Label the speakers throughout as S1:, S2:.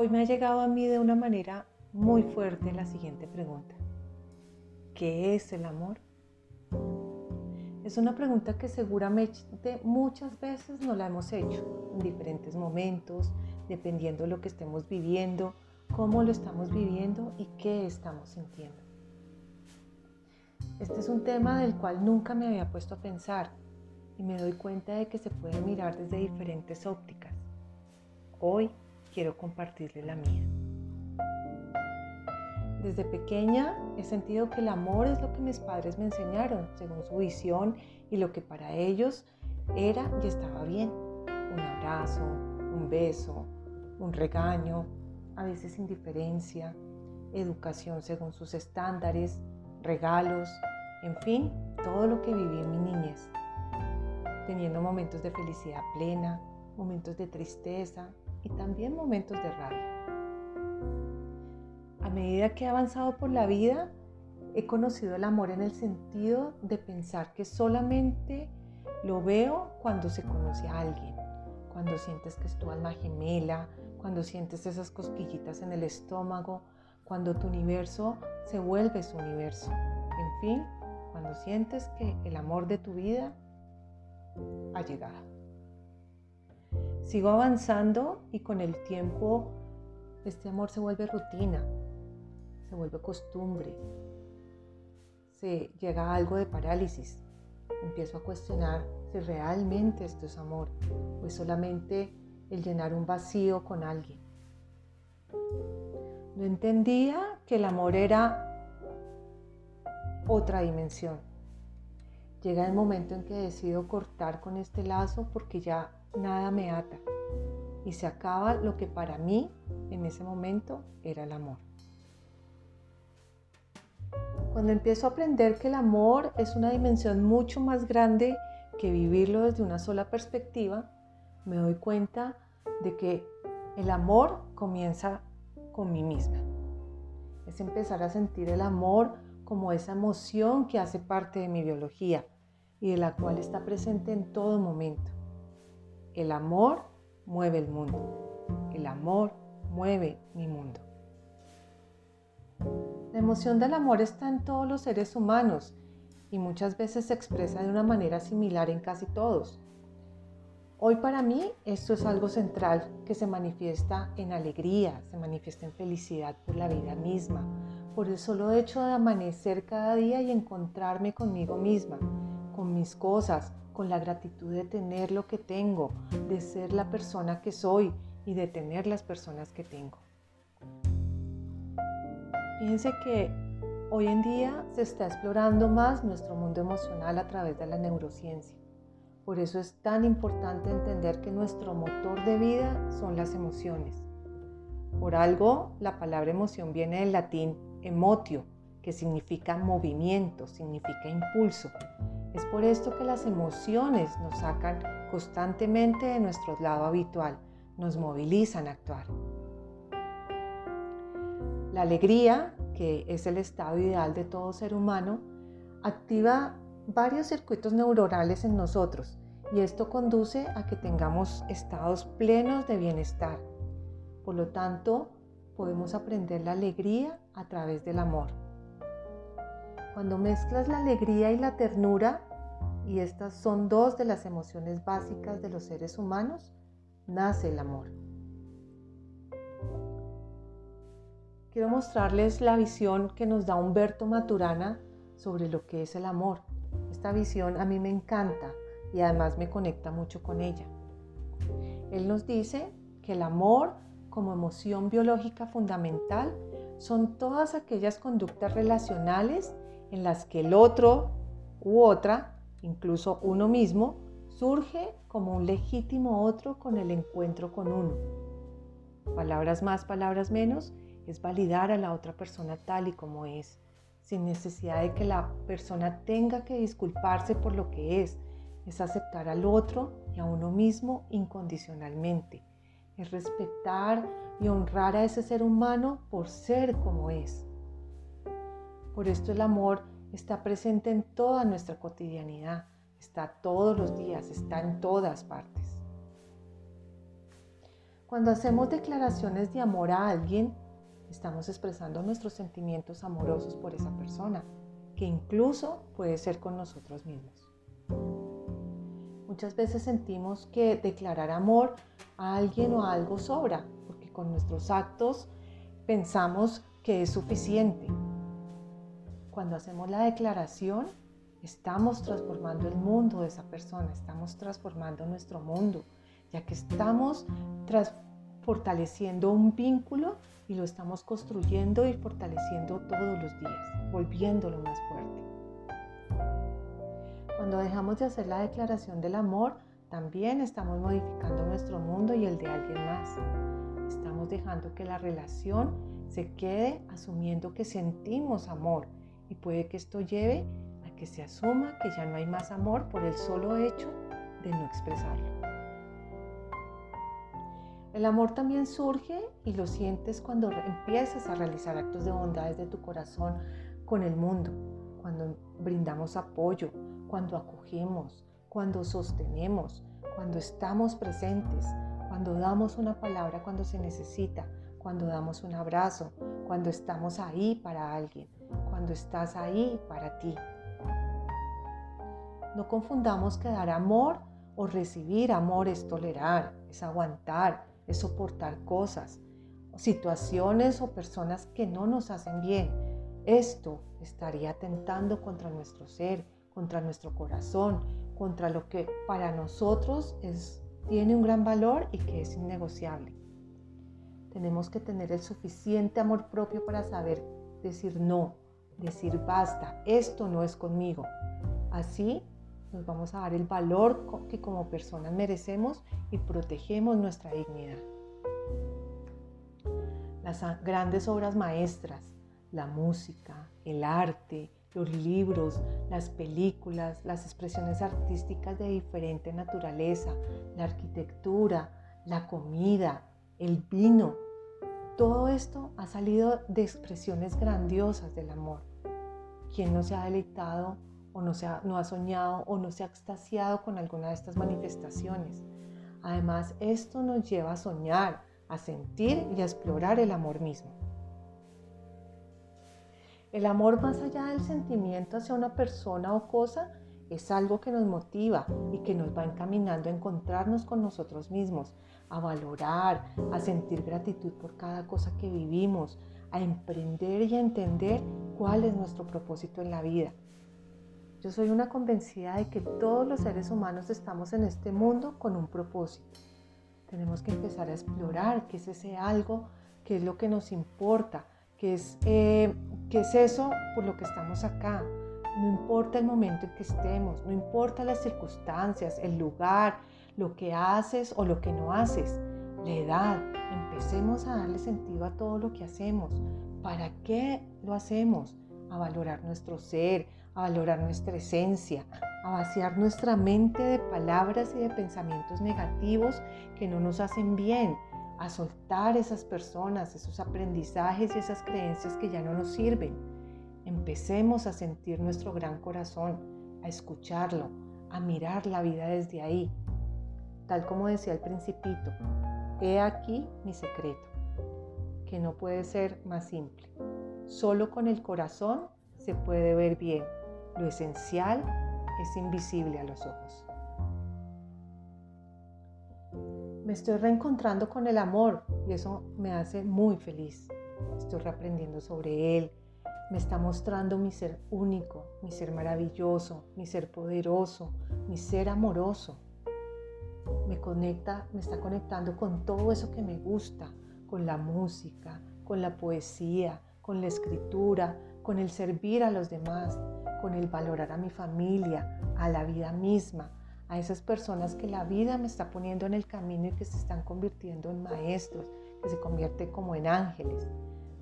S1: Hoy me ha llegado a mí de una manera muy fuerte la siguiente pregunta. ¿Qué es el amor? Es una pregunta que seguramente muchas veces no la hemos hecho en diferentes momentos, dependiendo de lo que estemos viviendo, cómo lo estamos viviendo y qué estamos sintiendo. Este es un tema del cual nunca me había puesto a pensar y me doy cuenta de que se puede mirar desde diferentes ópticas. Hoy quiero compartirle la mía. Desde pequeña he sentido que el amor es lo que mis padres me enseñaron, según su visión y lo que para ellos era y estaba bien. Un abrazo, un beso, un regaño, a veces indiferencia, educación según sus estándares, regalos, en fin, todo lo que viví en mi niñez, teniendo momentos de felicidad plena, momentos de tristeza y también momentos de rabia a medida que he avanzado por la vida, he conocido el amor en el sentido de pensar que solamente lo veo cuando se conoce a alguien, cuando sientes que es tu alma gemela, cuando sientes esas cosquillitas en el estómago, cuando tu universo se vuelve su universo. En fin, cuando sientes que el amor de tu vida ha llegado. Sigo avanzando y con el tiempo este amor se vuelve rutina, se vuelve costumbre, se llega a algo de parálisis. Empiezo a cuestionar si realmente esto es amor o es solamente el llenar un vacío con alguien. No entendía que el amor era otra dimensión. Llega el momento en que decido cortar con este lazo porque ya nada me ata y se acaba lo que para mí en ese momento era el amor. Cuando empiezo a aprender que el amor es una dimensión mucho más grande que vivirlo desde una sola perspectiva, me doy cuenta de que el amor comienza con mí misma. Es empezar a sentir el amor como esa emoción que hace parte de mi biología y de la cual está presente en todo momento. El amor mueve el mundo. El amor mueve mi mundo. La emoción del amor está en todos los seres humanos y muchas veces se expresa de una manera similar en casi todos. Hoy para mí esto es algo central que se manifiesta en alegría, se manifiesta en felicidad por la vida misma, por el solo hecho de amanecer cada día y encontrarme conmigo misma, con mis cosas, con la gratitud de tener lo que tengo, de ser la persona que soy y de tener las personas que tengo. Fíjense que hoy en día se está explorando más nuestro mundo emocional a través de la neurociencia. Por eso es tan importante entender que nuestro motor de vida son las emociones. Por algo, la palabra emoción viene del latín emotio, que significa movimiento, significa impulso. Es por esto que las emociones nos sacan constantemente de nuestro lado habitual, nos movilizan a actuar. La alegría, que es el estado ideal de todo ser humano, activa varios circuitos neuronales en nosotros y esto conduce a que tengamos estados plenos de bienestar. Por lo tanto, podemos aprender la alegría a través del amor. Cuando mezclas la alegría y la ternura, y estas son dos de las emociones básicas de los seres humanos, nace el amor. quiero mostrarles la visión que nos da Humberto Maturana sobre lo que es el amor. Esta visión a mí me encanta y además me conecta mucho con ella. Él nos dice que el amor como emoción biológica fundamental son todas aquellas conductas relacionales en las que el otro u otra, incluso uno mismo, surge como un legítimo otro con el encuentro con uno. Palabras más, palabras menos, es validar a la otra persona tal y como es, sin necesidad de que la persona tenga que disculparse por lo que es. Es aceptar al otro y a uno mismo incondicionalmente. Es respetar y honrar a ese ser humano por ser como es. Por esto el amor está presente en toda nuestra cotidianidad, está todos los días, está en todas partes. Cuando hacemos declaraciones de amor a alguien, estamos expresando nuestros sentimientos amorosos por esa persona, que incluso puede ser con nosotros mismos. Muchas veces sentimos que declarar amor a alguien o a algo sobra, porque con nuestros actos pensamos que es suficiente. Cuando hacemos la declaración, estamos transformando el mundo de esa persona, estamos transformando nuestro mundo, ya que estamos fortaleciendo un vínculo y lo estamos construyendo y fortaleciendo todos los días, volviéndolo más fuerte. Cuando dejamos de hacer la declaración del amor, también estamos modificando nuestro mundo y el de alguien más. Estamos dejando que la relación se quede asumiendo que sentimos amor y puede que esto lleve a que se asuma que ya no hay más amor por el solo hecho de no expresarlo. El amor también surge y lo sientes cuando empiezas a realizar actos de bondad desde tu corazón con el mundo, cuando brindamos apoyo, cuando acogemos, cuando sostenemos, cuando estamos presentes, cuando damos una palabra cuando se necesita, cuando damos un abrazo, cuando estamos ahí para alguien, cuando estás ahí para ti. No confundamos que dar amor o recibir amor es tolerar, es aguantar, es soportar cosas, situaciones o personas que no nos hacen bien. Esto estaría atentando contra nuestro ser, contra nuestro corazón, contra lo que para nosotros tiene un gran valor y que es innegociable. Tenemos que tener el suficiente amor propio para saber decir no, decir basta, esto no es conmigo. Así nos vamos a dar el valor que como personas merecemos y protegemos nuestra dignidad. Las grandes obras maestras, la música, el arte, los libros, las películas, las expresiones artísticas de diferente naturaleza, la arquitectura, la comida, el vino. Todo esto ha salido de expresiones grandiosas del amor. ¿Quién no se ha deleitado o no, se ha, no ha soñado o no se ha extasiado con alguna de estas manifestaciones? Además, esto nos lleva a soñar, a sentir y a explorar el amor mismo. El amor más allá del sentimiento hacia una persona o cosa es algo que nos motiva y que nos va encaminando a encontrarnos con nosotros mismos, a valorar, a sentir gratitud por cada cosa que vivimos, a emprender y a entender cuál es nuestro propósito en la vida. Yo soy una convencida de que todos los seres humanos estamos en este mundo con un propósito. Tenemos que empezar a explorar qué es ese algo, qué es lo que nos importa, qué es eh, ¿Qué es eso por lo que estamos acá? No importa el momento en que estemos, no importa las circunstancias, el lugar, lo que haces o lo que no haces, la edad. Empecemos a darle sentido a todo lo que hacemos. ¿Para qué lo hacemos? A valorar nuestro ser, a valorar nuestra esencia, a vaciar nuestra mente de palabras y de pensamientos negativos que no nos hacen bien, a soltar esas personas, esos aprendizajes y esas creencias que ya no nos sirven. Empecemos a sentir nuestro gran corazón, a escucharlo, a mirar la vida desde ahí. Tal como decía el principito, he aquí mi secreto, que no puede ser más simple. Solo con el corazón se puede ver bien. Lo esencial es invisible a los ojos. me estoy reencontrando con el amor y eso me hace muy feliz. Estoy reaprendiendo sobre él. Me está mostrando mi ser único, mi ser maravilloso, mi ser poderoso, mi ser amoroso. Me conecta, me está conectando con todo eso que me gusta, con la música, con la poesía, con la escritura, con el servir a los demás, con el valorar a mi familia, a la vida misma, a esas personas que la vida me está poniendo en el camino y que se están convirtiendo en maestros, que se convierten como en ángeles,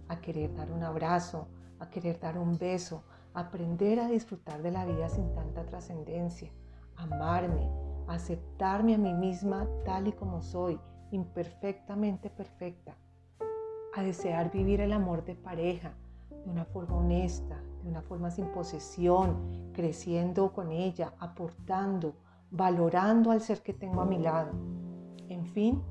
S1: a querer dar un abrazo, a querer dar un beso, aprender a disfrutar de la vida sin tanta trascendencia, amarme, aceptarme a mí misma tal y como soy, imperfectamente perfecta, a desear vivir el amor de pareja de una forma honesta, de una forma sin posesión, creciendo con ella, aportando, valorando al ser que tengo a mi lado. En fin,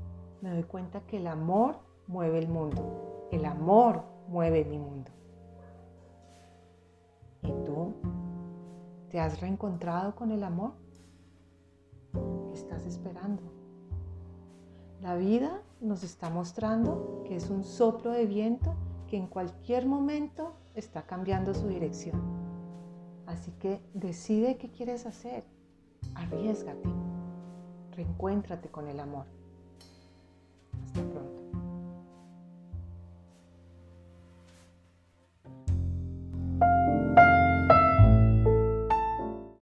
S1: me doy cuenta que el amor mueve el mundo. El amor mueve mi mundo. ¿Y tú? ¿Te has reencontrado con el amor? ¿Qué estás esperando? La vida nos está mostrando que es un soplo de viento que en cualquier momento está cambiando su dirección. Así que decide qué quieres hacer. Arriesgate. Reencuéntrate con el amor.